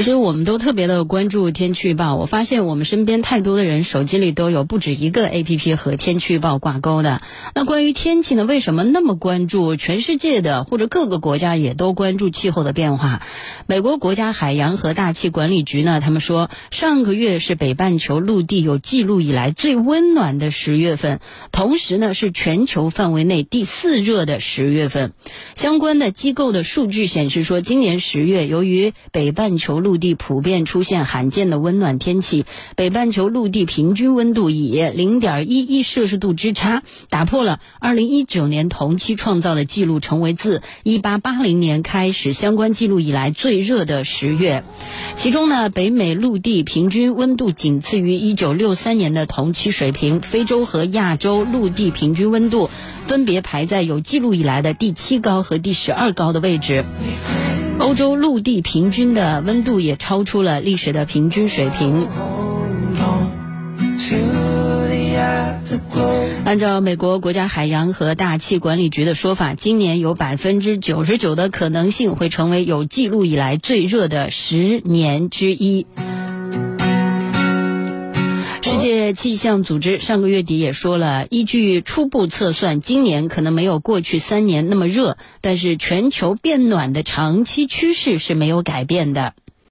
其实我们都特别的关注天气预报。我发现我们身边太多的人手机里都有不止一个 APP 和天气预报挂钩的。那关于天气呢，为什么那么关注？全世界的或者各个国家也都关注气候的变化。美国国家海洋和大气管理局呢，他们说上个月是北半球陆地有记录以来最温暖的十月份，同时呢是全球范围内第四热的十月份。相关的机构的数据显示说，今年十月由于北半球陆陆地普遍出现罕见的温暖天气，北半球陆地平均温度以零点一一摄氏度之差，打破了二零一九年同期创造的记录，成为自一八八零年开始相关记录以来最热的十月。其中呢，北美陆地平均温度仅次于一九六三年的同期水平，非洲和亚洲陆地平均温度分别排在有记录以来的第七高和第十二高的位置。欧洲陆地平均的温度也超出了历史的平均水平。按照美国国家海洋和大气管理局的说法，今年有百分之九十九的可能性会成为有记录以来最热的十年之一。世界气象组织上个月底也说了，依据初步测算，今年可能没有过去三年那么热，但是全球变暖的长期趋势是没有改变的。